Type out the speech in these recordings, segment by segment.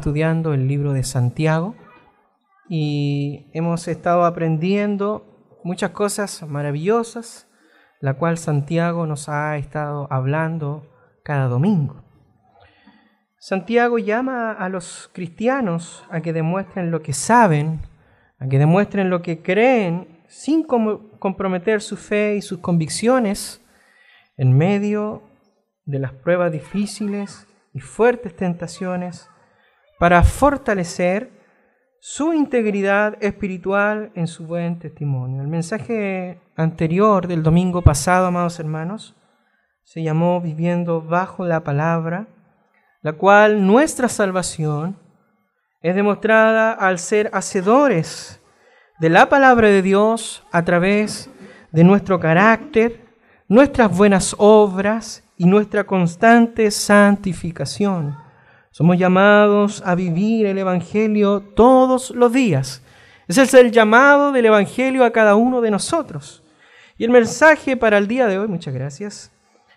estudiando el libro de Santiago y hemos estado aprendiendo muchas cosas maravillosas, la cual Santiago nos ha estado hablando cada domingo. Santiago llama a los cristianos a que demuestren lo que saben, a que demuestren lo que creen sin comprometer su fe y sus convicciones en medio de las pruebas difíciles y fuertes tentaciones para fortalecer su integridad espiritual en su buen testimonio. El mensaje anterior del domingo pasado, amados hermanos, se llamó Viviendo bajo la palabra, la cual nuestra salvación es demostrada al ser hacedores de la palabra de Dios a través de nuestro carácter, nuestras buenas obras y nuestra constante santificación. Somos llamados a vivir el Evangelio todos los días. Ese es el llamado del Evangelio a cada uno de nosotros. Y el mensaje para el día de hoy, muchas gracias.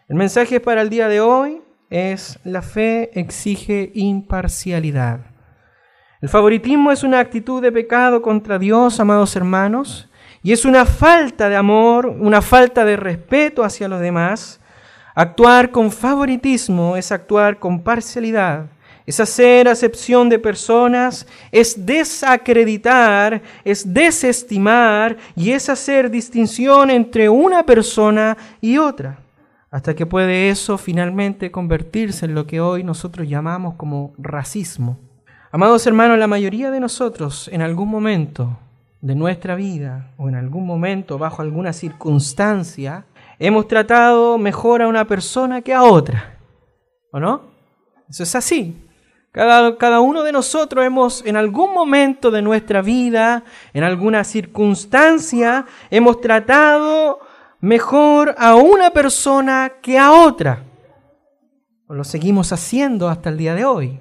El mensaje para el día de hoy es la fe exige imparcialidad. El favoritismo es una actitud de pecado contra Dios, amados hermanos, y es una falta de amor, una falta de respeto hacia los demás. Actuar con favoritismo es actuar con parcialidad. Es hacer acepción de personas, es desacreditar, es desestimar y es hacer distinción entre una persona y otra. Hasta que puede eso finalmente convertirse en lo que hoy nosotros llamamos como racismo. Amados hermanos, la mayoría de nosotros en algún momento de nuestra vida o en algún momento bajo alguna circunstancia hemos tratado mejor a una persona que a otra. ¿O no? Eso es así. Cada, cada, uno de nosotros hemos en algún momento de nuestra vida, en alguna circunstancia, hemos tratado mejor a una persona que a otra. O lo seguimos haciendo hasta el día de hoy.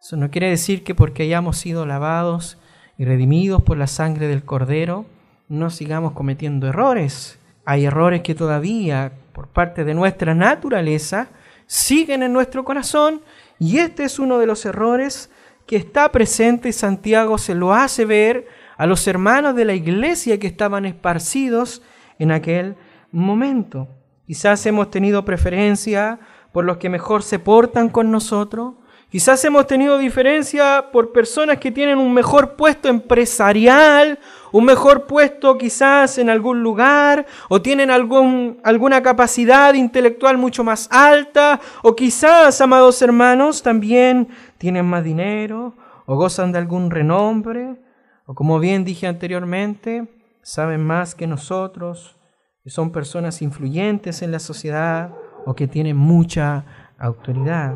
Eso no quiere decir que porque hayamos sido lavados y redimidos por la sangre del Cordero, no sigamos cometiendo errores. Hay errores que todavía, por parte de nuestra naturaleza, siguen en nuestro corazón y este es uno de los errores que está presente y Santiago se lo hace ver a los hermanos de la iglesia que estaban esparcidos en aquel momento. Quizás hemos tenido preferencia por los que mejor se portan con nosotros, Quizás hemos tenido diferencia por personas que tienen un mejor puesto empresarial, un mejor puesto quizás en algún lugar, o tienen alguna capacidad intelectual mucho más alta, o quizás, amados hermanos, también tienen más dinero, o gozan de algún renombre, o como bien dije anteriormente, saben más que nosotros, que son personas influyentes en la sociedad, o que tienen mucha autoridad.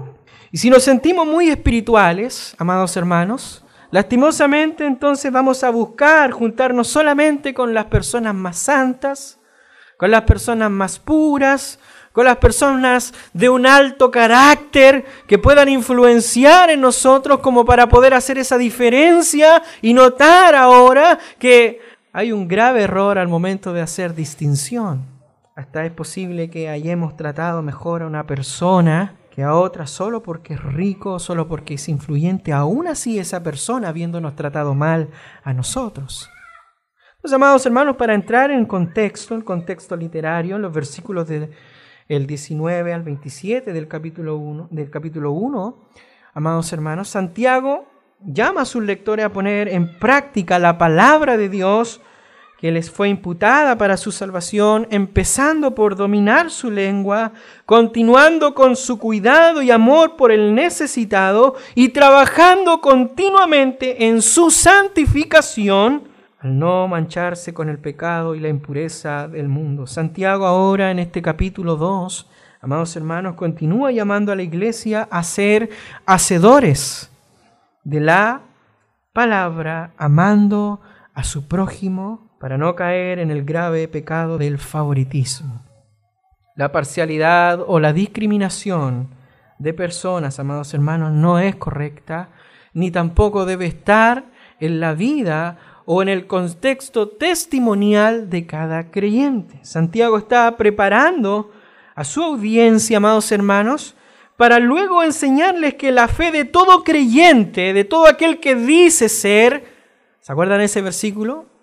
Y si nos sentimos muy espirituales, amados hermanos, lastimosamente entonces vamos a buscar juntarnos solamente con las personas más santas, con las personas más puras, con las personas de un alto carácter que puedan influenciar en nosotros como para poder hacer esa diferencia y notar ahora que hay un grave error al momento de hacer distinción. Hasta es posible que hayamos tratado mejor a una persona que a otra solo porque es rico, solo porque es influyente, aún así esa persona habiéndonos tratado mal a nosotros. Los amados hermanos, para entrar en contexto, el contexto literario, en los versículos del 19 al 27 del capítulo 1, del capítulo 1, amados hermanos, Santiago llama a sus lectores a poner en práctica la palabra de Dios que les fue imputada para su salvación, empezando por dominar su lengua, continuando con su cuidado y amor por el necesitado y trabajando continuamente en su santificación, al no mancharse con el pecado y la impureza del mundo. Santiago ahora en este capítulo 2, amados hermanos, continúa llamando a la iglesia a ser hacedores de la palabra, amando a su prójimo para no caer en el grave pecado del favoritismo. La parcialidad o la discriminación de personas, amados hermanos, no es correcta, ni tampoco debe estar en la vida o en el contexto testimonial de cada creyente. Santiago está preparando a su audiencia, amados hermanos, para luego enseñarles que la fe de todo creyente, de todo aquel que dice ser, ¿se acuerdan ese versículo?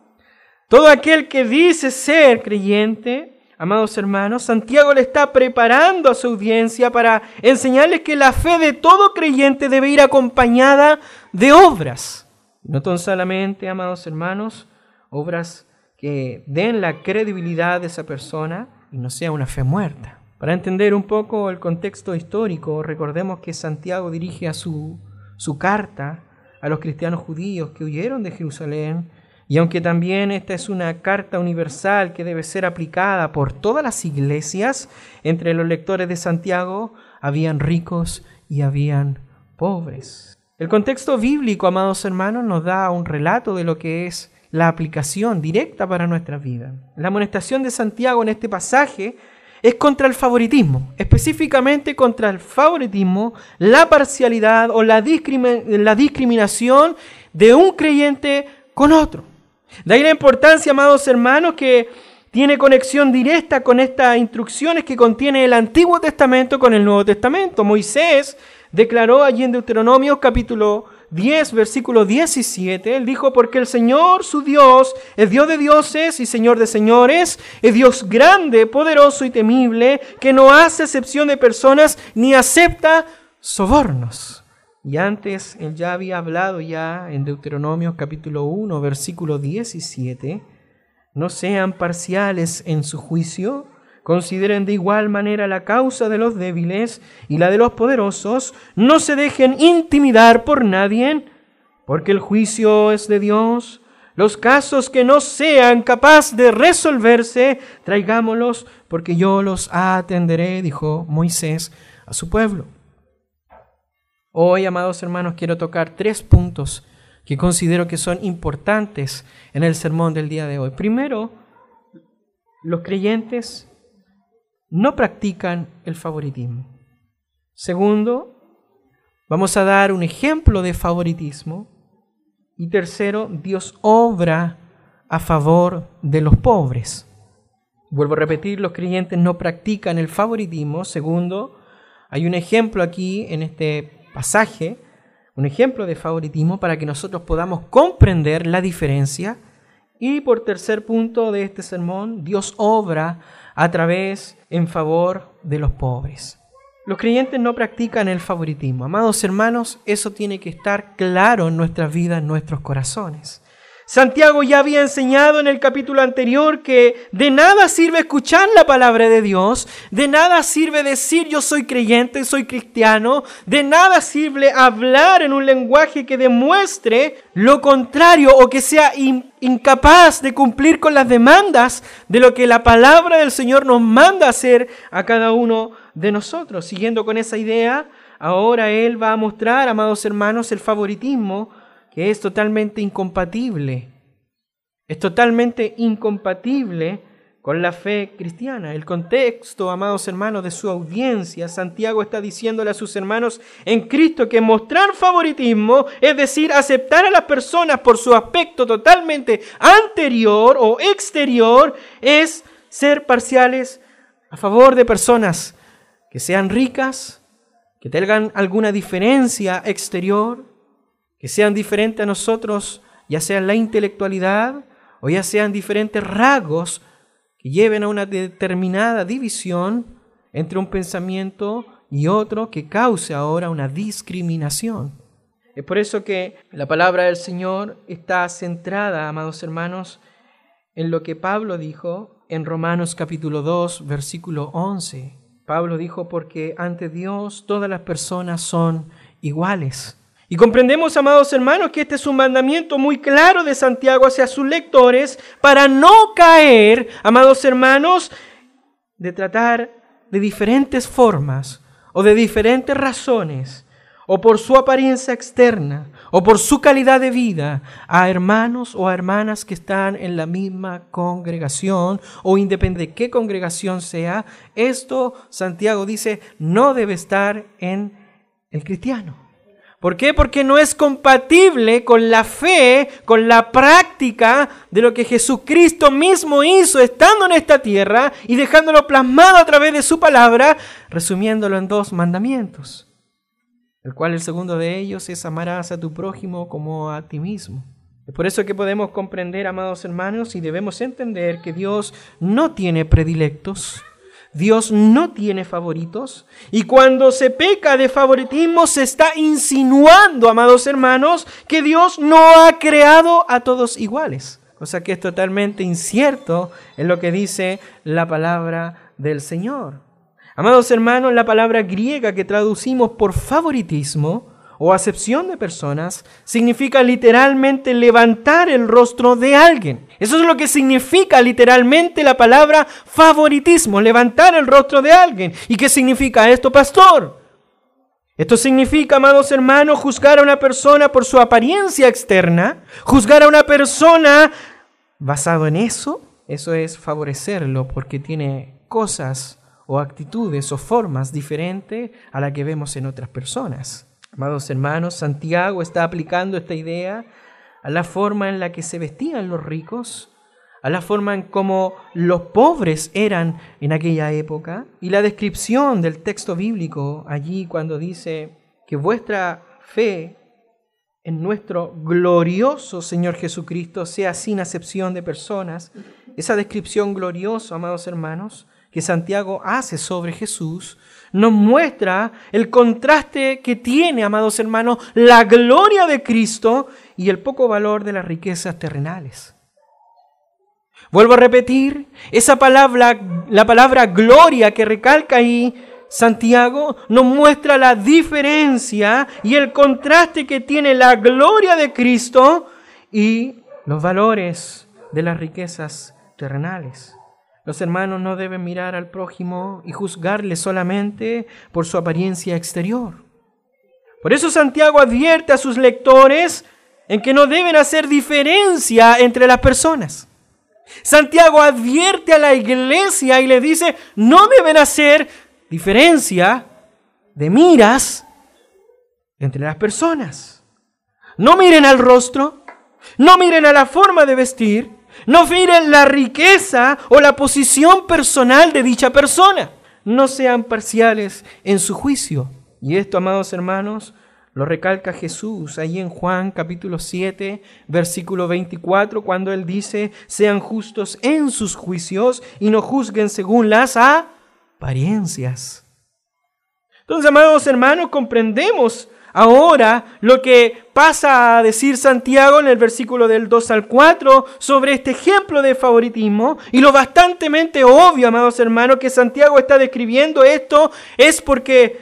Todo aquel que dice ser creyente, amados hermanos, Santiago le está preparando a su audiencia para enseñarles que la fe de todo creyente debe ir acompañada de obras. No tan solamente, amados hermanos, obras que den la credibilidad de esa persona y no sea una fe muerta. Para entender un poco el contexto histórico, recordemos que Santiago dirige a su, su carta a los cristianos judíos que huyeron de Jerusalén y aunque también esta es una carta universal que debe ser aplicada por todas las iglesias, entre los lectores de Santiago habían ricos y habían pobres. El contexto bíblico, amados hermanos, nos da un relato de lo que es la aplicación directa para nuestra vida. La amonestación de Santiago en este pasaje es contra el favoritismo, específicamente contra el favoritismo, la parcialidad o la, la discriminación de un creyente con otro. De ahí la importancia, amados hermanos, que tiene conexión directa con estas instrucciones que contiene el Antiguo Testamento con el Nuevo Testamento. Moisés declaró allí en Deuteronomio capítulo 10, versículo 17, él dijo, porque el Señor, su Dios, es Dios de dioses y Señor de señores, es Dios grande, poderoso y temible, que no hace excepción de personas ni acepta sobornos. Y antes él ya había hablado ya en Deuteronomio capítulo 1, versículo 17, no sean parciales en su juicio, Consideren de igual manera la causa de los débiles y la de los poderosos. No se dejen intimidar por nadie, porque el juicio es de Dios. Los casos que no sean capaces de resolverse, traigámoslos, porque yo los atenderé, dijo Moisés a su pueblo. Hoy, amados hermanos, quiero tocar tres puntos que considero que son importantes en el sermón del día de hoy. Primero, los creyentes no practican el favoritismo. Segundo, vamos a dar un ejemplo de favoritismo. Y tercero, Dios obra a favor de los pobres. Vuelvo a repetir, los creyentes no practican el favoritismo. Segundo, hay un ejemplo aquí en este pasaje, un ejemplo de favoritismo para que nosotros podamos comprender la diferencia. Y por tercer punto de este sermón, Dios obra a través en favor de los pobres. Los creyentes no practican el favoritismo. Amados hermanos, eso tiene que estar claro en nuestras vidas, en nuestros corazones. Santiago ya había enseñado en el capítulo anterior que de nada sirve escuchar la palabra de Dios, de nada sirve decir yo soy creyente, soy cristiano, de nada sirve hablar en un lenguaje que demuestre lo contrario o que sea incapaz de cumplir con las demandas de lo que la palabra del Señor nos manda hacer a cada uno de nosotros. Siguiendo con esa idea, ahora Él va a mostrar, amados hermanos, el favoritismo que es totalmente incompatible. Es totalmente incompatible con la fe cristiana. El contexto, amados hermanos, de su audiencia, Santiago está diciéndole a sus hermanos en Cristo que mostrar favoritismo, es decir, aceptar a las personas por su aspecto totalmente anterior o exterior, es ser parciales a favor de personas que sean ricas, que tengan alguna diferencia exterior, que sean diferentes a nosotros, ya sea la intelectualidad o ya sean diferentes rasgos que lleven a una determinada división entre un pensamiento y otro que cause ahora una discriminación. Es por eso que la palabra del Señor está centrada, amados hermanos, en lo que Pablo dijo en Romanos capítulo 2, versículo 11. Pablo dijo, porque ante Dios todas las personas son iguales. Y comprendemos, amados hermanos, que este es un mandamiento muy claro de Santiago hacia sus lectores para no caer, amados hermanos, de tratar de diferentes formas o de diferentes razones, o por su apariencia externa, o por su calidad de vida, a hermanos o a hermanas que están en la misma congregación, o independiente de qué congregación sea, esto, Santiago dice, no debe estar en el cristiano. ¿Por qué? Porque no es compatible con la fe, con la práctica de lo que Jesucristo mismo hizo estando en esta tierra y dejándolo plasmado a través de su palabra, resumiéndolo en dos mandamientos, el cual el segundo de ellos es amarás a tu prójimo como a ti mismo. Es por eso que podemos comprender, amados hermanos, y debemos entender que Dios no tiene predilectos, Dios no tiene favoritos y cuando se peca de favoritismo se está insinuando, amados hermanos, que Dios no ha creado a todos iguales. O sea que es totalmente incierto en lo que dice la palabra del Señor. Amados hermanos, la palabra griega que traducimos por favoritismo o acepción de personas significa literalmente levantar el rostro de alguien. Eso es lo que significa literalmente la palabra favoritismo, levantar el rostro de alguien. ¿Y qué significa esto, pastor? Esto significa, amados hermanos, juzgar a una persona por su apariencia externa, juzgar a una persona basado en eso, eso es favorecerlo porque tiene cosas o actitudes o formas diferentes a la que vemos en otras personas. Amados hermanos, Santiago está aplicando esta idea a la forma en la que se vestían los ricos, a la forma en cómo los pobres eran en aquella época, y la descripción del texto bíblico allí cuando dice que vuestra fe en nuestro glorioso Señor Jesucristo sea sin acepción de personas, esa descripción gloriosa, amados hermanos, que Santiago hace sobre Jesús, nos muestra el contraste que tiene, amados hermanos, la gloria de Cristo y el poco valor de las riquezas terrenales. Vuelvo a repetir, esa palabra, la palabra gloria que recalca ahí Santiago, nos muestra la diferencia y el contraste que tiene la gloria de Cristo y los valores de las riquezas terrenales. Los hermanos no deben mirar al prójimo y juzgarle solamente por su apariencia exterior. Por eso Santiago advierte a sus lectores en que no deben hacer diferencia entre las personas. Santiago advierte a la iglesia y le dice, no deben hacer diferencia de miras entre las personas. No miren al rostro, no miren a la forma de vestir, no miren la riqueza o la posición personal de dicha persona. No sean parciales en su juicio. Y esto, amados hermanos, lo recalca Jesús ahí en Juan capítulo 7, versículo 24, cuando él dice, sean justos en sus juicios y no juzguen según las apariencias. Entonces, amados hermanos, comprendemos Ahora, lo que pasa a decir Santiago en el versículo del 2 al 4 sobre este ejemplo de favoritismo, y lo bastantemente obvio, amados hermanos, que Santiago está describiendo esto, es porque,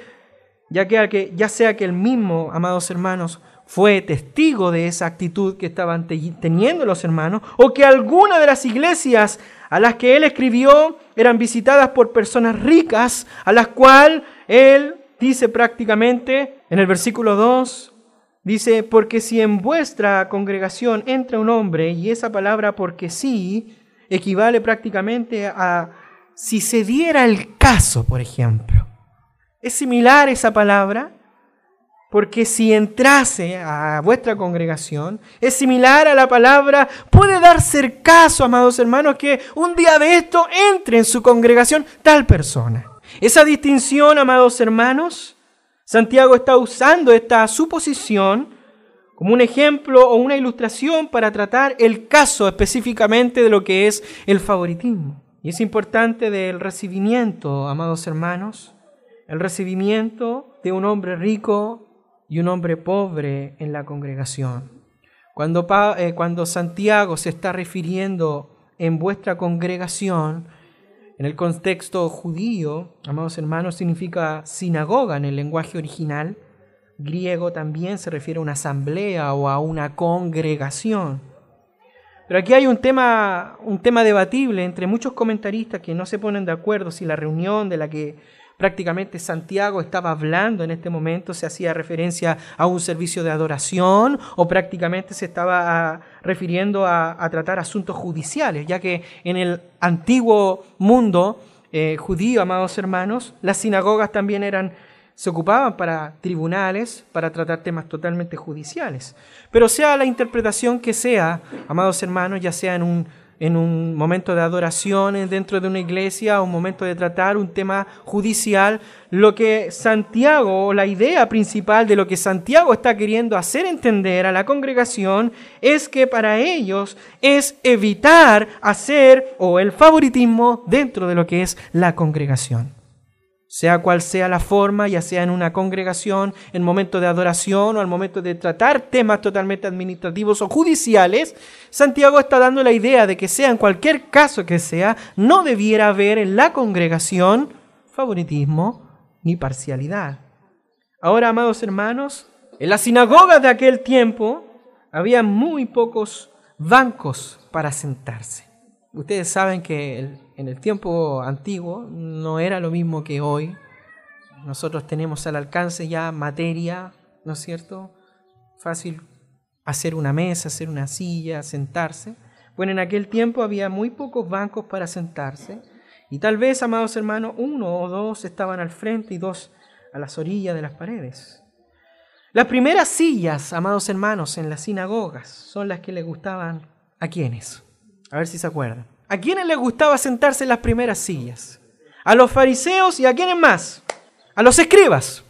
ya, que, ya sea que el mismo, amados hermanos, fue testigo de esa actitud que estaban teniendo los hermanos, o que alguna de las iglesias a las que él escribió eran visitadas por personas ricas, a las cuales él dice prácticamente en el versículo 2, dice, porque si en vuestra congregación entra un hombre, y esa palabra porque sí equivale prácticamente a si se diera el caso, por ejemplo. Es similar esa palabra, porque si entrase a vuestra congregación, es similar a la palabra, puede darse el caso, amados hermanos, que un día de esto entre en su congregación tal persona. Esa distinción, amados hermanos, Santiago está usando esta suposición como un ejemplo o una ilustración para tratar el caso específicamente de lo que es el favoritismo. Y es importante del recibimiento, amados hermanos, el recibimiento de un hombre rico y un hombre pobre en la congregación. Cuando, eh, cuando Santiago se está refiriendo en vuestra congregación, en el contexto judío, amados hermanos, significa sinagoga en el lenguaje original. Griego también se refiere a una asamblea o a una congregación. Pero aquí hay un tema, un tema debatible entre muchos comentaristas que no se ponen de acuerdo si la reunión de la que Prácticamente Santiago estaba hablando en este momento, se hacía referencia a un servicio de adoración o prácticamente se estaba ah, refiriendo a, tratar asuntos judiciales, ya que en el antiguo mundo eh, judío, amados hermanos, las sinagogas también eran se ocupaban para tribunales, para tratar temas totalmente judiciales. Pero sea la interpretación que sea, amados hermanos, ya sea en un en un momento de adoración dentro de una iglesia, un momento de tratar un tema judicial, lo que Santiago, o la idea principal de lo que Santiago está queriendo hacer entender a la congregación es que para ellos es evitar hacer o el favoritismo dentro de lo que es la congregación sea cual sea la forma, ya sea en una congregación, en momento de adoración o al momento de tratar temas totalmente administrativos o judiciales, Santiago está dando la idea de que sea en cualquier caso que sea, no debiera haber en la congregación favoritismo ni parcialidad. Ahora, amados hermanos, en las sinagogas de aquel tiempo había muy pocos bancos para sentarse. Ustedes saben que en el tiempo antiguo no era lo mismo que hoy. Nosotros tenemos al alcance ya materia, ¿no es cierto? Fácil hacer una mesa, hacer una silla, sentarse. Bueno, en aquel tiempo había muy pocos bancos para sentarse y tal vez, amados hermanos, uno o dos estaban al frente y dos a las orillas de las paredes. Las primeras sillas, amados hermanos, en las sinagogas son las que les gustaban a quienes. A ver si se acuerdan. ¿A quiénes les gustaba sentarse en las primeras sillas? A los fariseos y a quiénes más? A los escribas.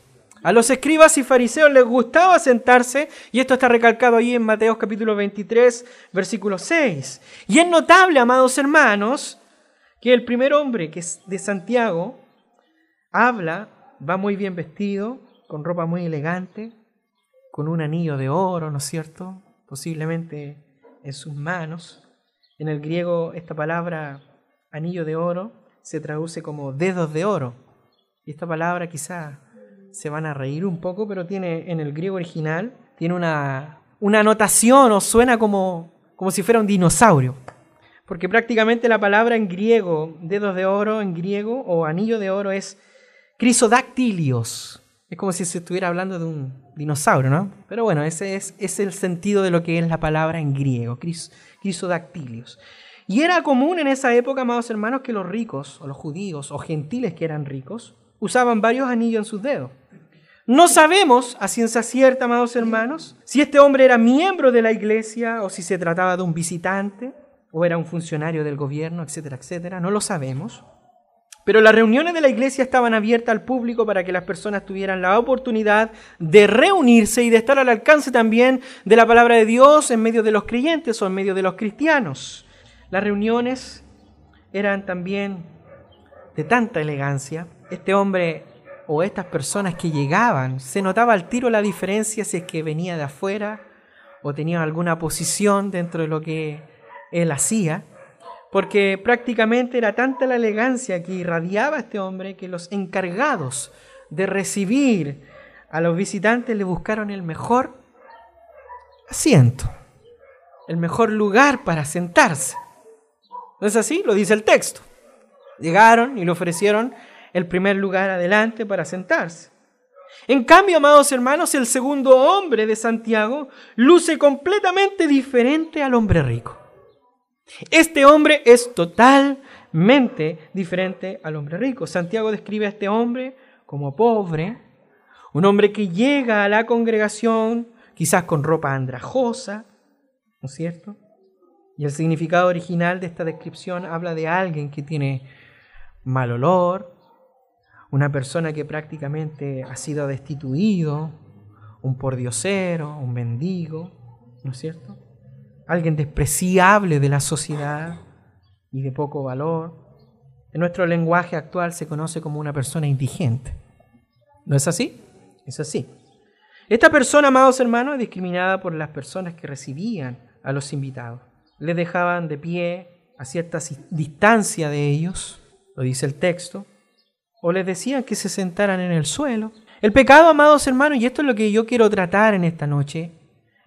A los escribas y fariseos les gustaba sentarse, y esto está recalcado ahí en Mateo capítulo 23, versículo 6. Y es notable, amados hermanos, que el primer hombre, que es de Santiago, habla, va muy bien vestido, con ropa muy elegante, con un anillo de oro, ¿no es cierto? Posiblemente en sus manos. En el griego esta palabra anillo de oro se traduce como dedos de oro. Y esta palabra quizá se van a reír un poco, pero tiene en el griego original, tiene una, una anotación o suena como, como si fuera un dinosaurio. Porque prácticamente la palabra en griego, dedos de oro en griego o anillo de oro es crisodactilios. Es como si se estuviera hablando de un dinosaurio, ¿no? Pero bueno, ese es, el sentido de lo que es la palabra en griego, cris, crisodactilios. Y era común en esa época, amados hermanos, que los ricos, o los judíos, o gentiles que eran ricos, usaban varios anillos en sus dedos. No sabemos a ciencia cierta, amados hermanos, si este hombre era miembro de la iglesia o si se trataba de un visitante o era un funcionario del gobierno, etcétera, etcétera. No lo sabemos. Pero las reuniones de la iglesia estaban abiertas al público para que las personas tuvieran la oportunidad de reunirse y de estar al alcance también de la palabra de Dios en medio de los creyentes o en medio de los cristianos. Las reuniones eran también de tanta elegancia. Este hombre o estas personas que llegaban, se notaba al tiro la diferencia si es que venía de afuera o tenía alguna posición dentro de lo que él hacía porque prácticamente era tanta la elegancia que irradiaba este hombre que los encargados de recibir a los visitantes le buscaron el mejor asiento, el mejor lugar para sentarse. ¿No es así? Lo dice el texto. Llegaron y le ofrecieron el primer lugar adelante para sentarse. En cambio, amados hermanos, el segundo hombre de Santiago luce completamente diferente al hombre rico. Este hombre es totalmente diferente al hombre rico. Santiago describe a este hombre como pobre, un hombre que llega a la congregación quizás con ropa andrajosa, ¿no es cierto? Y el significado original de esta descripción habla de alguien que tiene mal olor, una persona que prácticamente ha sido destituido, un pordiosero, un mendigo, ¿no es cierto? Alguien despreciable de la sociedad y de poco valor. En nuestro lenguaje actual se conoce como una persona indigente. ¿No es así? Es así. Esta persona, amados hermanos, es discriminada por las personas que recibían a los invitados. Les dejaban de pie a cierta distancia de ellos, lo dice el texto, o les decían que se sentaran en el suelo. El pecado, amados hermanos, y esto es lo que yo quiero tratar en esta noche,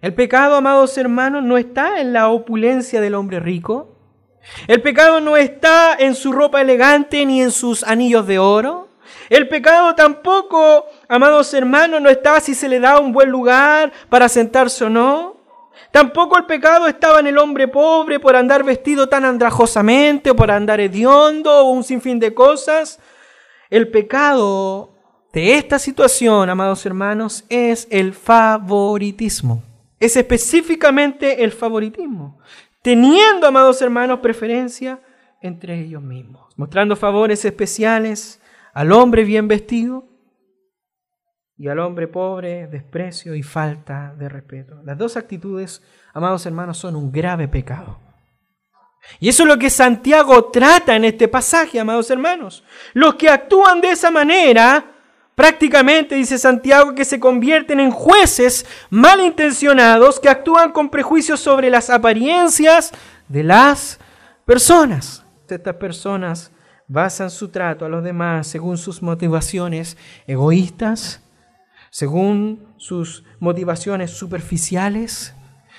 el pecado, amados hermanos, no está en la opulencia del hombre rico. El pecado no está en su ropa elegante ni en sus anillos de oro. El pecado tampoco, amados hermanos, no está si se le da un buen lugar para sentarse o no. Tampoco el pecado estaba en el hombre pobre por andar vestido tan andrajosamente o por andar hediondo o un sinfín de cosas. El pecado de esta situación, amados hermanos, es el favoritismo. Es específicamente el favoritismo. Teniendo, amados hermanos, preferencia entre ellos mismos. Mostrando favores especiales al hombre bien vestido y al hombre pobre, desprecio y falta de respeto. Las dos actitudes, amados hermanos, son un grave pecado. Y eso es lo que Santiago trata en este pasaje, amados hermanos. Los que actúan de esa manera Prácticamente, dice Santiago, que se convierten en jueces malintencionados que actúan con prejuicios sobre las apariencias de las personas. Estas personas basan su trato a los demás según sus motivaciones egoístas, según sus motivaciones superficiales,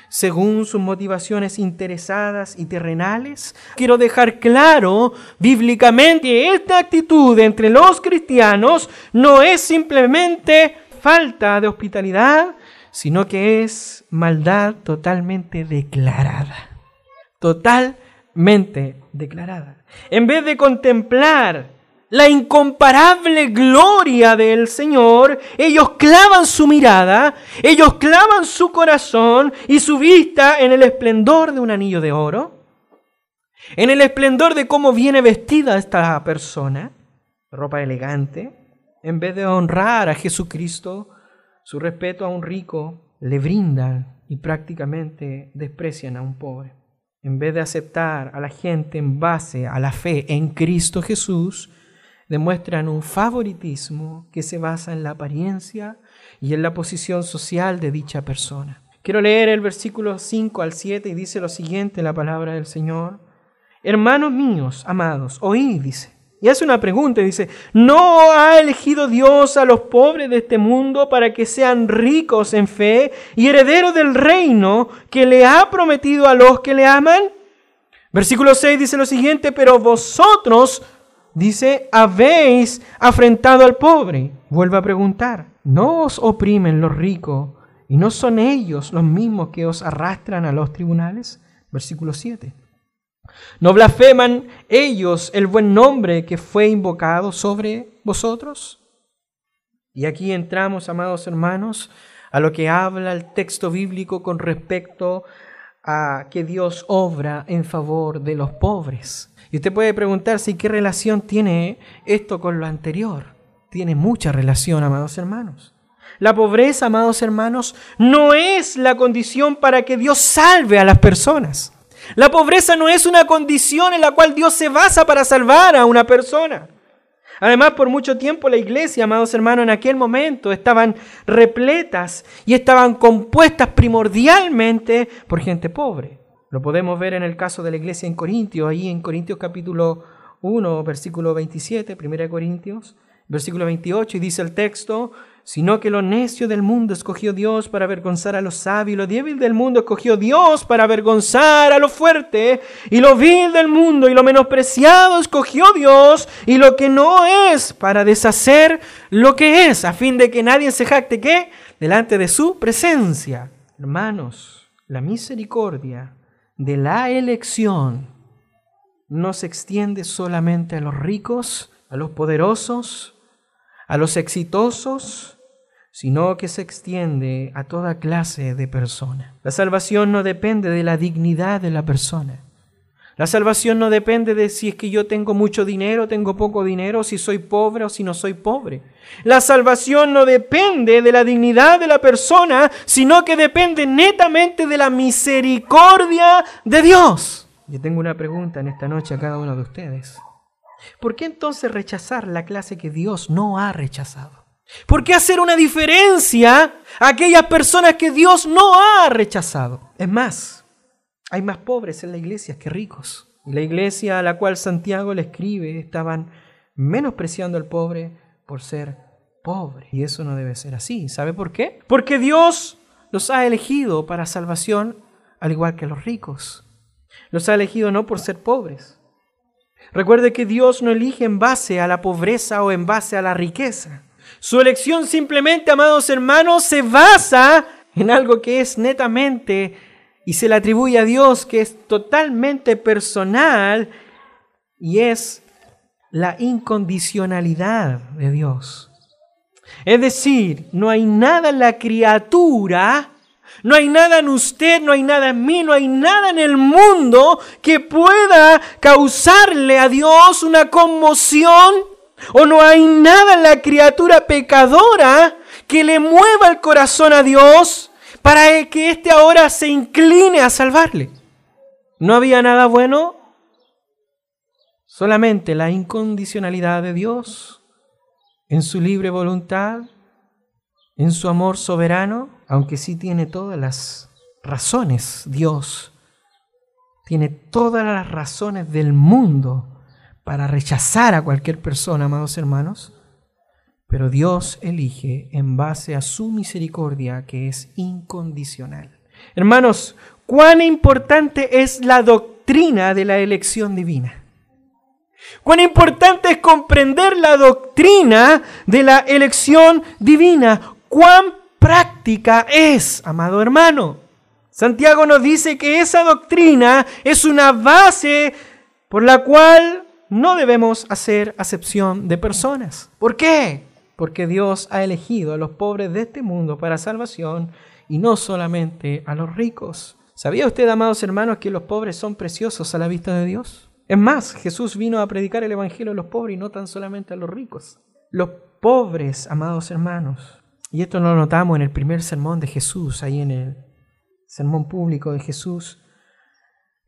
según sus motivaciones interesadas y terrenales. Quiero dejar claro bíblicamente que esta actitud entre los cristianos no es simplemente falta de hospitalidad, sino que es maldad totalmente declarada. Totalmente declarada. En vez de contemplar la incomparable gloria del Señor, ellos clavan su mirada, ellos clavan su corazón y su vista en el esplendor de un anillo de oro, en el esplendor de cómo viene vestida esta persona, ropa elegante, en vez de honrar a Jesucristo, su respeto a un rico, le brindan y prácticamente desprecian a un pobre. En vez de aceptar a la gente en base a la fe en Cristo Jesús, demuestran un favoritismo que se basa en la apariencia y en la posición social de dicha persona. Quiero leer el versículo 5 al 7 y dice lo siguiente la palabra del Señor. Hermanos míos, amados, oí, dice. Y hace una pregunta, dice, ¿no ha elegido Dios a los pobres de este mundo para que sean ricos en fe y herederos del reino que le ha prometido a los que le aman? Versículo 6 dice lo siguiente, pero vosotros Dice, habéis afrentado al pobre. Vuelve a preguntar, ¿no os oprimen los ricos y no son ellos los mismos que os arrastran a los tribunales? Versículo 7. ¿No blasfeman ellos el buen nombre que fue invocado sobre vosotros? Y aquí entramos, amados hermanos, a lo que habla el texto bíblico con respecto a que Dios obra en favor de los pobres. Y usted puede preguntarse, ¿qué relación tiene esto con lo anterior? Tiene mucha relación, amados hermanos. La pobreza, amados hermanos, no es la condición para que Dios salve a las personas. La pobreza no es una condición en la cual Dios se basa para salvar a una persona. Además, por mucho tiempo la iglesia, amados hermanos, en aquel momento estaban repletas y estaban compuestas primordialmente por gente pobre. Lo podemos ver en el caso de la iglesia en Corintios, ahí en Corintios capítulo 1, versículo 27, 1 Corintios, versículo 28, y dice el texto, sino que lo necio del mundo escogió Dios para avergonzar a los sabios, lo débil del mundo escogió Dios para avergonzar a lo fuerte, y lo vil del mundo y lo menospreciado escogió Dios, y lo que no es para deshacer lo que es, a fin de que nadie se jacte que delante de su presencia. Hermanos, la misericordia de la elección no se extiende solamente a los ricos, a los poderosos, a los exitosos, sino que se extiende a toda clase de personas. La salvación no depende de la dignidad de la persona. La salvación no depende de si es que yo tengo mucho dinero, tengo poco dinero, si soy pobre o si no soy pobre. La salvación no depende de la dignidad de la persona, sino que depende netamente de la misericordia de Dios. Yo tengo una pregunta en esta noche a cada uno de ustedes. ¿Por qué entonces rechazar la clase que Dios no ha rechazado? ¿Por qué hacer una diferencia a aquellas personas que Dios no ha rechazado? Es más, hay más pobres en la iglesia que ricos. Y la iglesia a la cual Santiago le escribe estaban menospreciando al pobre por ser pobre. Y eso no debe ser así. ¿Sabe por qué? Porque Dios los ha elegido para salvación al igual que los ricos. Los ha elegido no por ser pobres. Recuerde que Dios no elige en base a la pobreza o en base a la riqueza. Su elección simplemente, amados hermanos, se basa en algo que es netamente y se le atribuye a Dios que es totalmente personal y es la incondicionalidad de Dios. Es decir, no hay nada en la criatura, no hay nada en usted, no hay nada en mí, no hay nada en el mundo que pueda causarle a Dios una conmoción o no hay nada en la criatura pecadora que le mueva el corazón a Dios para que éste ahora se incline a salvarle. No había nada bueno, solamente la incondicionalidad de Dios en su libre voluntad, en su amor soberano, aunque sí tiene todas las razones, Dios tiene todas las razones del mundo para rechazar a cualquier persona, amados hermanos, pero Dios elige en base a su misericordia que es incondicional. Hermanos, cuán importante es la doctrina de la elección divina. Cuán importante es comprender la doctrina de la elección divina. Cuán práctica es, amado hermano. Santiago nos dice que esa doctrina es una base por la cual no debemos hacer acepción de personas. ¿Por qué? Porque Dios ha elegido a los pobres de este mundo para salvación y no solamente a los ricos. ¿Sabía usted, amados hermanos, que los pobres son preciosos a la vista de Dios? Es más, Jesús vino a predicar el Evangelio a los pobres y no tan solamente a los ricos. Los pobres, amados hermanos, y esto lo notamos en el primer sermón de Jesús, ahí en el sermón público de Jesús,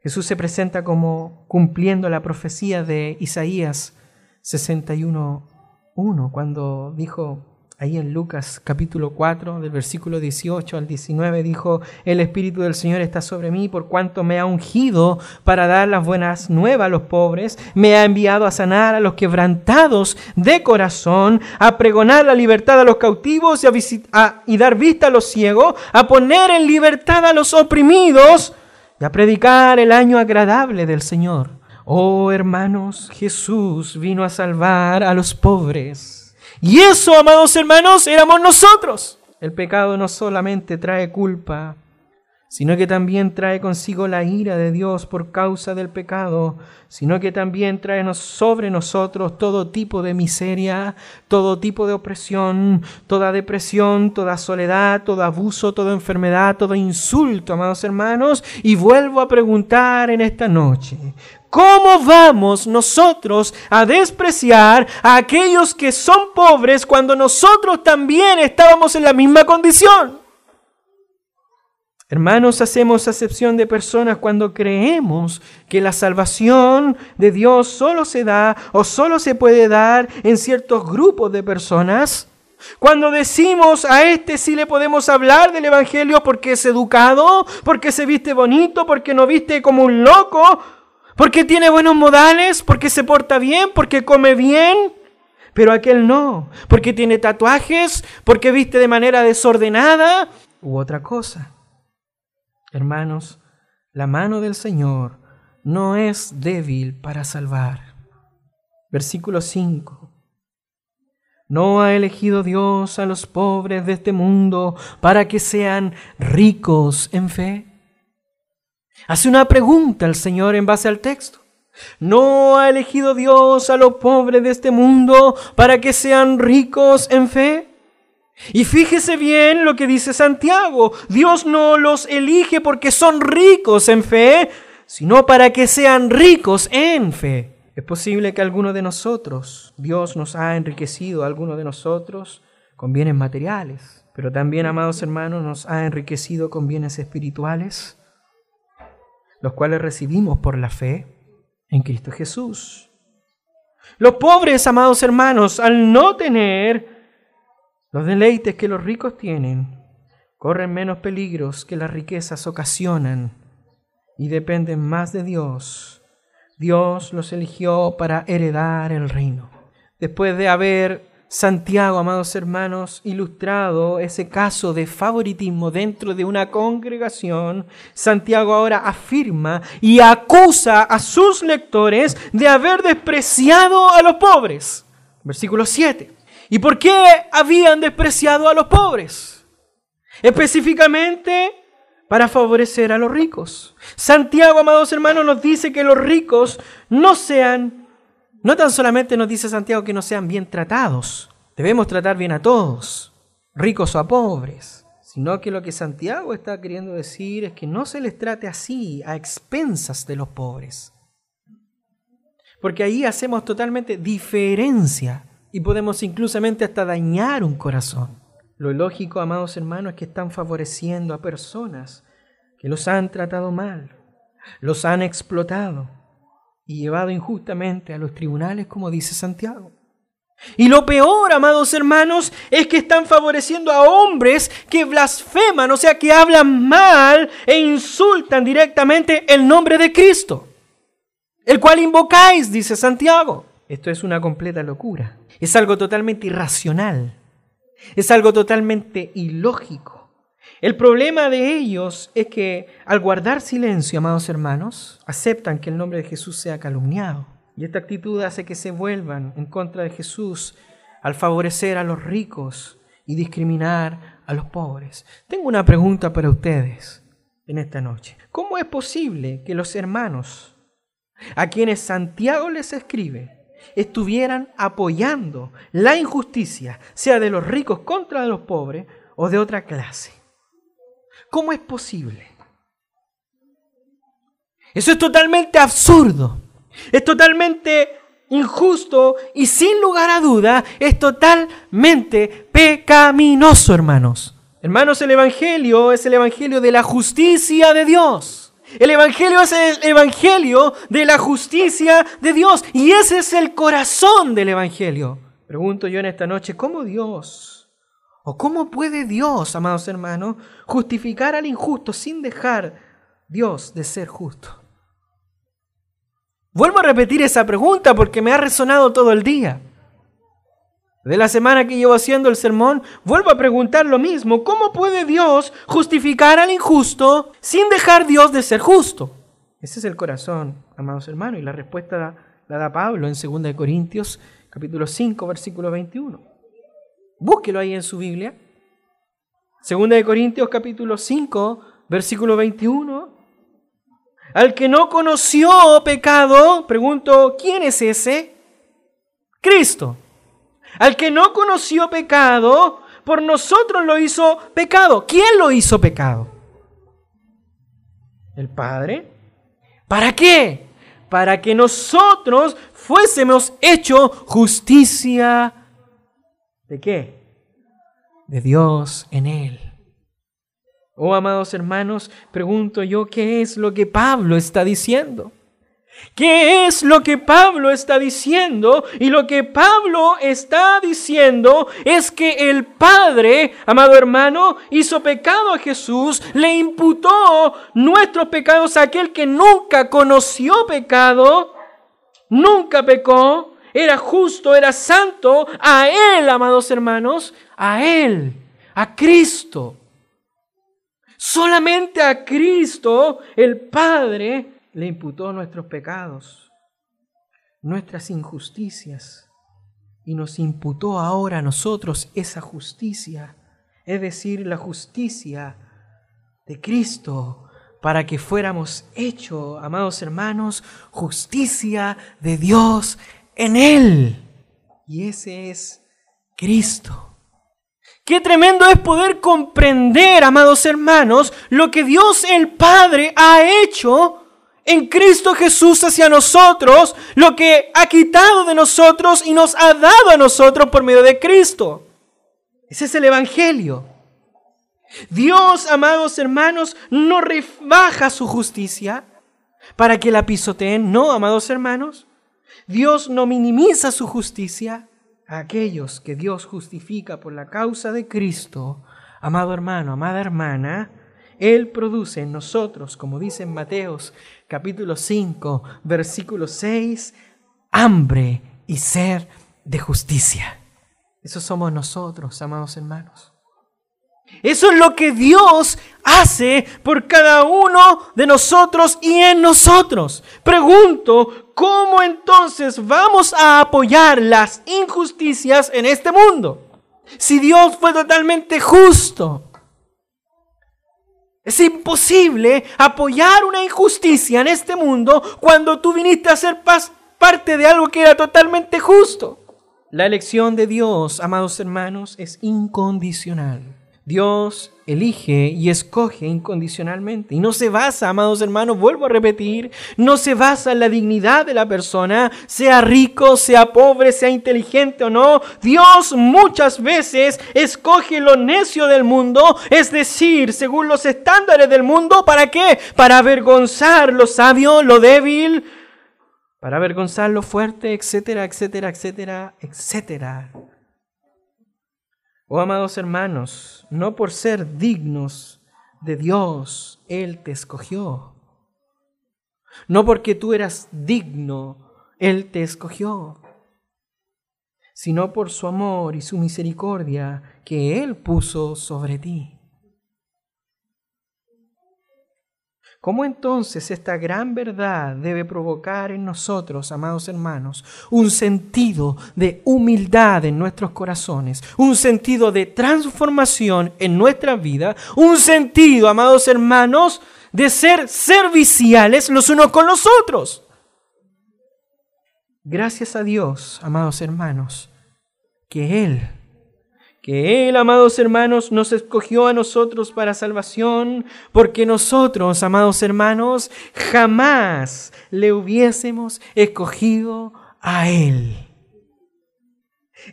Jesús se presenta como cumpliendo la profecía de Isaías 61.1, cuando dijo ahí en Lucas capítulo 4, del versículo 18 al 19, dijo, el Espíritu del Señor está sobre mí por cuanto me ha ungido para dar las buenas nuevas a los pobres, me ha enviado a sanar a los quebrantados de corazón, a pregonar la libertad a los cautivos y, a y dar vista a los ciegos, a poner en libertad a los oprimidos y a predicar el año agradable del Señor. Oh hermanos, Jesús vino a salvar a los pobres. Y eso, amados hermanos, éramos nosotros. El pecado no solamente trae culpa, sino que también trae consigo la ira de Dios por causa del pecado, sino que también trae sobre nosotros todo tipo de miseria, todo tipo de opresión, toda depresión, toda soledad, todo abuso, toda enfermedad, todo insulto, amados hermanos. Y vuelvo a preguntar en esta noche, ¿Cómo vamos nosotros a despreciar a aquellos que son pobres cuando nosotros también estábamos en la misma condición? Hermanos, hacemos acepción de personas cuando creemos que la salvación de Dios solo se da o solo se puede dar en ciertos grupos de personas. Cuando decimos a este sí le podemos hablar del Evangelio porque es educado, porque se viste bonito, porque no viste como un loco, porque tiene buenos modales, porque se porta bien, porque come bien, pero aquel no, porque tiene tatuajes, porque viste de manera desordenada u otra cosa. Hermanos, la mano del Señor no es débil para salvar. Versículo 5. ¿No ha elegido Dios a los pobres de este mundo para que sean ricos en fe? Hace una pregunta el Señor en base al texto. ¿No ha elegido Dios a los pobres de este mundo para que sean ricos en fe? Y fíjese bien lo que dice Santiago. Dios no los elige porque son ricos en fe, sino para que sean ricos en fe. Es posible que alguno de nosotros, Dios nos ha enriquecido alguno de nosotros con bienes materiales, pero también, amados hermanos, nos ha enriquecido con bienes espirituales, los cuales recibimos por la fe en Cristo Jesús. Los pobres, amados hermanos, al no tener los deleites que los ricos tienen corren menos peligros que las riquezas ocasionan y dependen más de Dios. Dios los eligió para heredar el reino. Después de haber Santiago, amados hermanos, ilustrado ese caso de favoritismo dentro de una congregación, Santiago ahora afirma y acusa a sus lectores de haber despreciado a los pobres. Versículo 7. ¿Y por qué habían despreciado a los pobres? Específicamente para favorecer a los ricos. Santiago, amados hermanos, nos dice que los ricos no sean, no tan solamente nos dice Santiago que no sean bien tratados, Debemos tratar bien a todos, ricos o a pobres, sino que lo que Santiago está queriendo decir es que no se les trate así, a expensas de los pobres. Porque ahí hacemos totalmente diferencia y podemos inclusamente hasta dañar un corazón. Lo lógico, amados hermanos, es que están favoreciendo a personas que los han tratado mal, los han explotado y llevado injustamente a los tribunales, como dice Santiago. Y lo peor, amados hermanos, es que están favoreciendo a hombres que blasfeman, o sea, que hablan mal e insultan directamente el nombre de Cristo, el cual invocáis, dice Santiago. Esto es una completa locura. Es algo totalmente irracional. Es algo totalmente ilógico. El problema de ellos es que al guardar silencio, amados hermanos, aceptan que el nombre de Jesús sea calumniado. Y esta actitud hace que se vuelvan en contra de Jesús al favorecer a los ricos y discriminar a los pobres. Tengo una pregunta para ustedes en esta noche. ¿Cómo es posible que los hermanos a quienes Santiago les escribe estuvieran apoyando la injusticia, sea de los ricos contra los pobres o de otra clase? ¿Cómo es posible? Eso es totalmente absurdo. Es totalmente injusto y sin lugar a duda es totalmente pecaminoso, hermanos. Hermanos, el Evangelio es el Evangelio de la justicia de Dios. El Evangelio es el Evangelio de la justicia de Dios. Y ese es el corazón del Evangelio. Pregunto yo en esta noche, ¿cómo Dios, o cómo puede Dios, amados hermanos, justificar al injusto sin dejar Dios de ser justo? Vuelvo a repetir esa pregunta porque me ha resonado todo el día. De la semana que llevo haciendo el sermón, vuelvo a preguntar lo mismo. ¿Cómo puede Dios justificar al injusto sin dejar Dios de ser justo? Ese es el corazón, amados hermanos, y la respuesta la da Pablo en 2 Corintios capítulo 5, versículo 21. Búsquelo ahí en su Biblia. 2 Corintios capítulo 5, versículo 21. Al que no conoció pecado, pregunto, ¿quién es ese? Cristo. Al que no conoció pecado, por nosotros lo hizo pecado. ¿Quién lo hizo pecado? El Padre. ¿Para qué? Para que nosotros fuésemos hecho justicia. ¿De qué? De Dios en Él. Oh, amados hermanos, pregunto yo, ¿qué es lo que Pablo está diciendo? ¿Qué es lo que Pablo está diciendo? Y lo que Pablo está diciendo es que el Padre, amado hermano, hizo pecado a Jesús, le imputó nuestros pecados a aquel que nunca conoció pecado, nunca pecó, era justo, era santo, a Él, amados hermanos, a Él, a Cristo. Solamente a Cristo el Padre le imputó nuestros pecados, nuestras injusticias, y nos imputó ahora a nosotros esa justicia, es decir, la justicia de Cristo, para que fuéramos hechos, amados hermanos, justicia de Dios en Él. Y ese es Cristo. Qué tremendo es poder comprender, amados hermanos, lo que Dios el Padre ha hecho en Cristo Jesús hacia nosotros, lo que ha quitado de nosotros y nos ha dado a nosotros por medio de Cristo. Ese es el Evangelio. Dios, amados hermanos, no rebaja su justicia para que la pisoteen. No, amados hermanos. Dios no minimiza su justicia a aquellos que Dios justifica por la causa de Cristo, amado hermano, amada hermana, Él produce en nosotros, como dice en Mateos capítulo 5, versículo 6, hambre y ser de justicia. Eso somos nosotros, amados hermanos. Eso es lo que Dios hace por cada uno de nosotros y en nosotros. Pregunto, ¿cómo entonces vamos a apoyar las injusticias en este mundo? Si Dios fue totalmente justo. Es imposible apoyar una injusticia en este mundo cuando tú viniste a ser parte de algo que era totalmente justo. La elección de Dios, amados hermanos, es incondicional. Dios elige y escoge incondicionalmente. Y no se basa, amados hermanos, vuelvo a repetir, no se basa en la dignidad de la persona, sea rico, sea pobre, sea inteligente o no. Dios muchas veces escoge lo necio del mundo, es decir, según los estándares del mundo, ¿para qué? Para avergonzar lo sabio, lo débil, para avergonzar lo fuerte, etcétera, etcétera, etcétera, etcétera. Oh amados hermanos, no por ser dignos de Dios, Él te escogió. No porque tú eras digno, Él te escogió, sino por su amor y su misericordia que Él puso sobre ti. ¿Cómo entonces esta gran verdad debe provocar en nosotros, amados hermanos, un sentido de humildad en nuestros corazones, un sentido de transformación en nuestra vida, un sentido, amados hermanos, de ser serviciales los unos con los otros? Gracias a Dios, amados hermanos, que Él que Él, amados hermanos, nos escogió a nosotros para salvación, porque nosotros, amados hermanos, jamás le hubiésemos escogido a Él.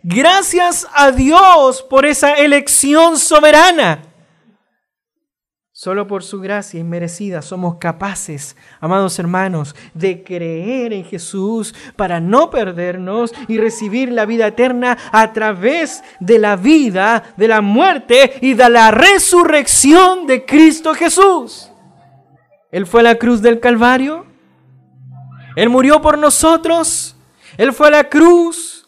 Gracias a Dios por esa elección soberana. Solo por su gracia inmerecida somos capaces, amados hermanos, de creer en Jesús para no perdernos y recibir la vida eterna a través de la vida, de la muerte y de la resurrección de Cristo Jesús. Él fue a la cruz del Calvario. Él murió por nosotros. Él fue a la cruz.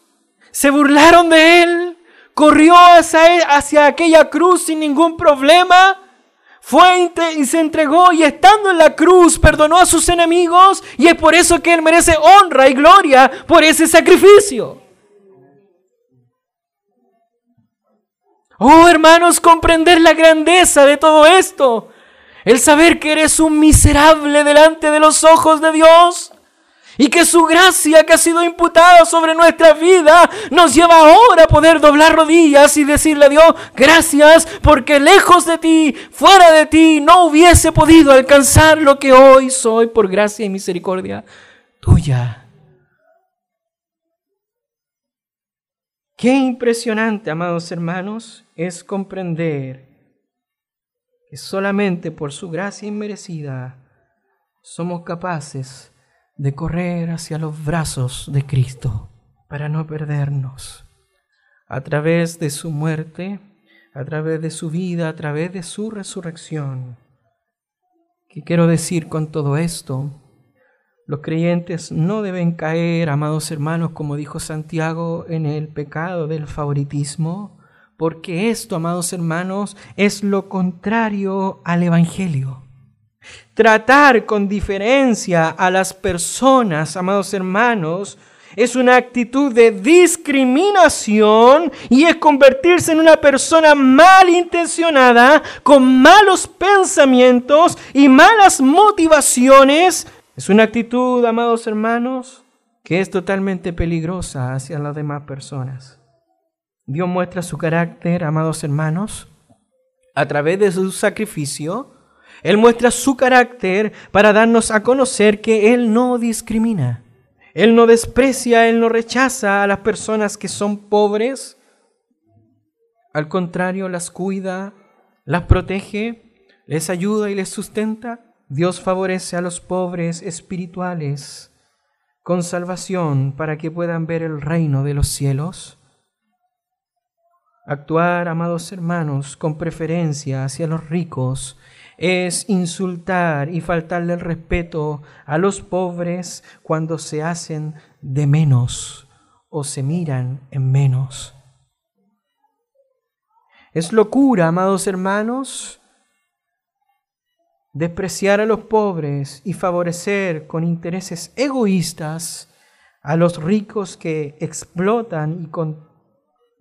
Se burlaron de Él. Corrió hacia, hacia aquella cruz sin ningún problema fue y se entregó y estando en la cruz perdonó a sus enemigos y es por eso que Él merece honra y gloria por ese sacrificio. Oh hermanos, comprender la grandeza de todo esto. El saber que eres un miserable delante de los ojos de Dios y que su gracia que ha sido imputada sobre nuestra vida nos lleva ahora a poder doblar rodillas y decirle a Dios, gracias porque lejos de ti, fuera de ti, no hubiese podido alcanzar lo que hoy soy por gracia y misericordia tuya. Qué impresionante, amados hermanos, es comprender que solamente por su gracia inmerecida somos capaces de correr hacia los brazos de Cristo para no perdernos. A través de su muerte, a través de su vida, a través de su resurrección. ¿Qué quiero decir con todo esto? Los creyentes no deben caer, amados hermanos, como dijo Santiago, en el pecado del favoritismo, porque esto, amados hermanos, es lo contrario al Evangelio. Tratar con diferencia a las personas, amados hermanos, es una actitud de discriminación y es convertirse en una persona malintencionada, con malos pensamientos y malas motivaciones. Es una actitud, amados hermanos, que es totalmente peligrosa hacia las demás personas. Dios muestra su carácter, amados hermanos, a través de su sacrificio, él muestra su carácter para darnos a conocer que Él no discrimina. Él no desprecia, Él no rechaza a las personas que son pobres. Al contrario, las cuida, las protege, les ayuda y les sustenta. Dios favorece a los pobres espirituales con salvación para que puedan ver el reino de los cielos. Actuar, amados hermanos, con preferencia hacia los ricos es insultar y faltarle el respeto a los pobres cuando se hacen de menos o se miran en menos. Es locura, amados hermanos, despreciar a los pobres y favorecer con intereses egoístas a los ricos que explotan y, con,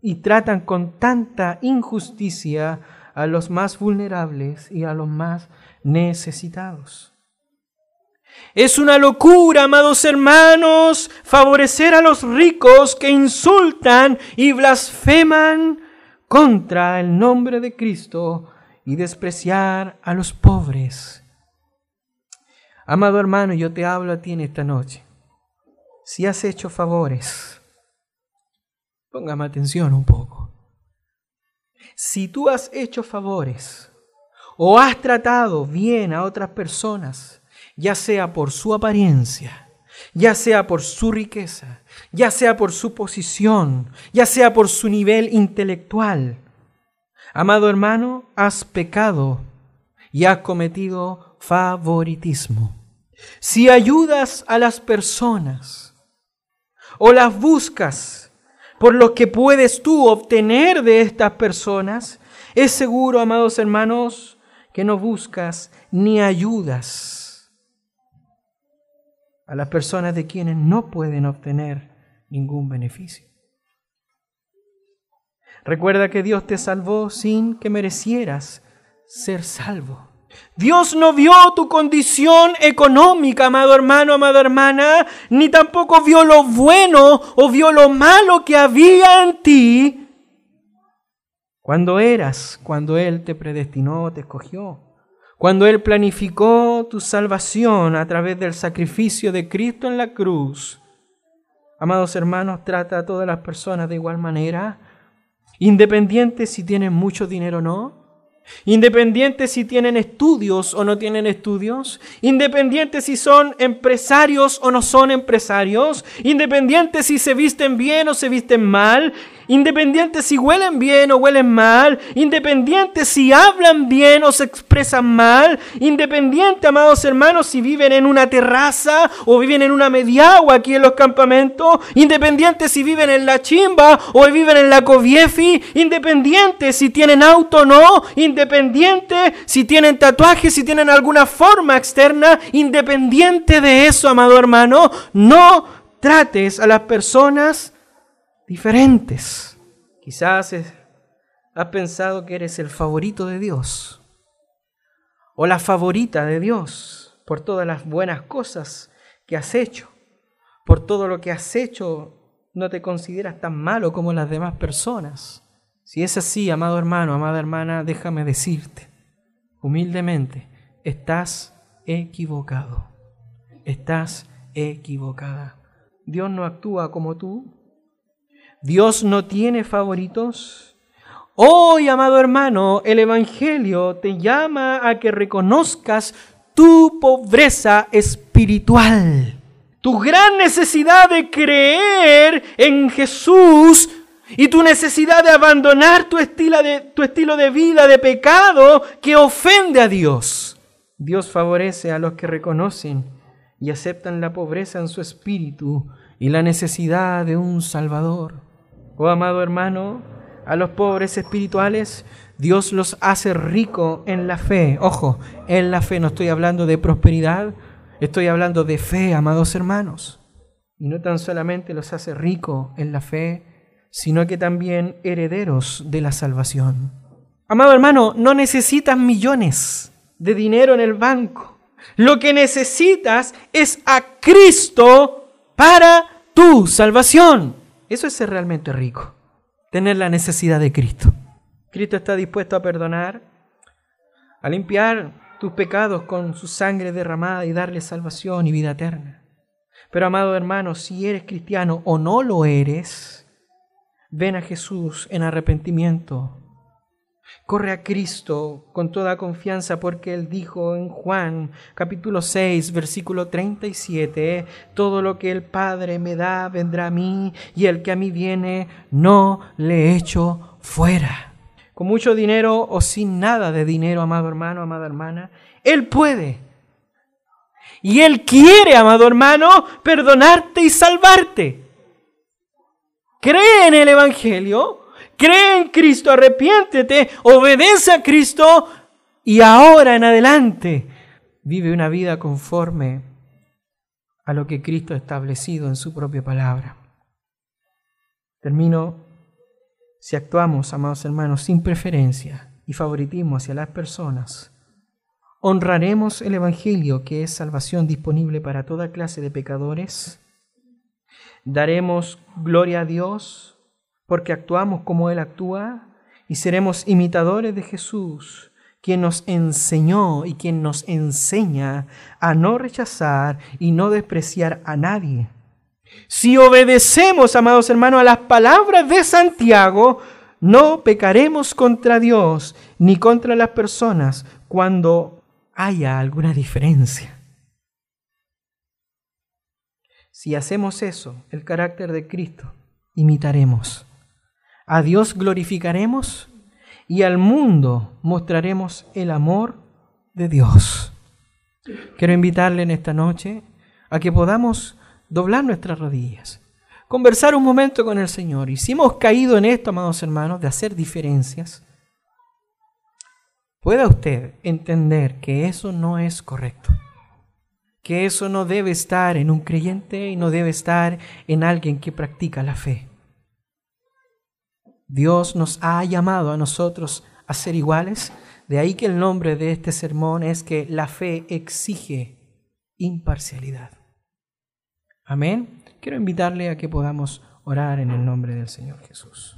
y tratan con tanta injusticia a los más vulnerables y a los más necesitados. Es una locura, amados hermanos, favorecer a los ricos que insultan y blasfeman contra el nombre de Cristo y despreciar a los pobres. Amado hermano, yo te hablo a ti en esta noche. Si has hecho favores, póngame atención un poco. Si tú has hecho favores o has tratado bien a otras personas, ya sea por su apariencia, ya sea por su riqueza, ya sea por su posición, ya sea por su nivel intelectual, amado hermano, has pecado y has cometido favoritismo. Si ayudas a las personas o las buscas por lo que puedes tú obtener de estas personas, es seguro, amados hermanos, que no buscas ni ayudas a las personas de quienes no pueden obtener ningún beneficio. Recuerda que Dios te salvó sin que merecieras ser salvo. Dios no vio tu condición económica, amado hermano, amada hermana, ni tampoco vio lo bueno o vio lo malo que había en ti cuando eras, cuando Él te predestinó, te escogió, cuando Él planificó tu salvación a través del sacrificio de Cristo en la cruz. Amados hermanos, trata a todas las personas de igual manera Independiente si tienen mucho dinero o no. Independiente si tienen estudios o no tienen estudios. Independiente si son empresarios o no son empresarios. Independiente si se visten bien o se visten mal. Independiente si huelen bien o huelen mal, independiente si hablan bien o se expresan mal, independiente, amados hermanos, si viven en una terraza o viven en una mediagua aquí en los campamentos, independiente si viven en la chimba o viven en la coviefi, independiente si tienen auto o no, independiente si tienen tatuajes, si tienen alguna forma externa, independiente de eso, amado hermano, no trates a las personas diferentes. Quizás has pensado que eres el favorito de Dios o la favorita de Dios por todas las buenas cosas que has hecho. Por todo lo que has hecho, no te consideras tan malo como las demás personas. Si es así, amado hermano, amada hermana, déjame decirte, humildemente, estás equivocado. Estás equivocada. Dios no actúa como tú, Dios no tiene favoritos. Hoy, amado hermano, el Evangelio te llama a que reconozcas tu pobreza espiritual, tu gran necesidad de creer en Jesús y tu necesidad de abandonar tu estilo de, tu estilo de vida de pecado que ofende a Dios. Dios favorece a los que reconocen y aceptan la pobreza en su espíritu y la necesidad de un Salvador. Oh amado hermano, a los pobres espirituales Dios los hace rico en la fe. Ojo, en la fe no estoy hablando de prosperidad, estoy hablando de fe, amados hermanos. Y no tan solamente los hace rico en la fe, sino que también herederos de la salvación. Amado hermano, no necesitas millones de dinero en el banco. Lo que necesitas es a Cristo para tu salvación. Eso es ser realmente rico, tener la necesidad de Cristo. Cristo está dispuesto a perdonar, a limpiar tus pecados con su sangre derramada y darle salvación y vida eterna. Pero amado hermano, si eres cristiano o no lo eres, ven a Jesús en arrepentimiento Corre a Cristo con toda confianza porque Él dijo en Juan capítulo 6 versículo 37, todo lo que el Padre me da vendrá a mí y el que a mí viene no le echo fuera. Con mucho dinero o sin nada de dinero, amado hermano, amada hermana, Él puede. Y Él quiere, amado hermano, perdonarte y salvarte. Cree en el Evangelio cree en Cristo, arrepiéntete, obedece a Cristo y ahora en adelante vive una vida conforme a lo que Cristo ha establecido en su propia palabra. Termino, si actuamos, amados hermanos, sin preferencia y favoritismo hacia las personas, ¿Honraremos el Evangelio, que es salvación disponible para toda clase de pecadores? ¿Daremos gloria a Dios porque actuamos como Él actúa? ¿Y seremos imitadores de Jesús, quien nos enseñó y quien nos enseña a no rechazar y no despreciar a nadie? Si obedecemos, amados hermanos, a las palabras de Santiago, no pecaremos contra Dios ni contra las personas cuando haya alguna diferencia. Si hacemos eso, el carácter de Cristo, imitaremos. A Dios glorificaremos y al mundo mostraremos el amor de Dios. Quiero invitarle en esta noche a que podamos doblar nuestras rodillas, conversar un momento con el Señor. Y si hemos caído en esto, amados hermanos, de hacer diferencias, pueda usted entender que eso no es correcto, que eso no debe estar en un creyente y no debe estar en alguien que practica la fe. Dios nos ha llamado a nosotros a ser iguales, de ahí que el nombre de este sermón es que la fe exige imparcialidad. Amén. Quiero invitarle a que podamos orar en el nombre del Señor Jesús.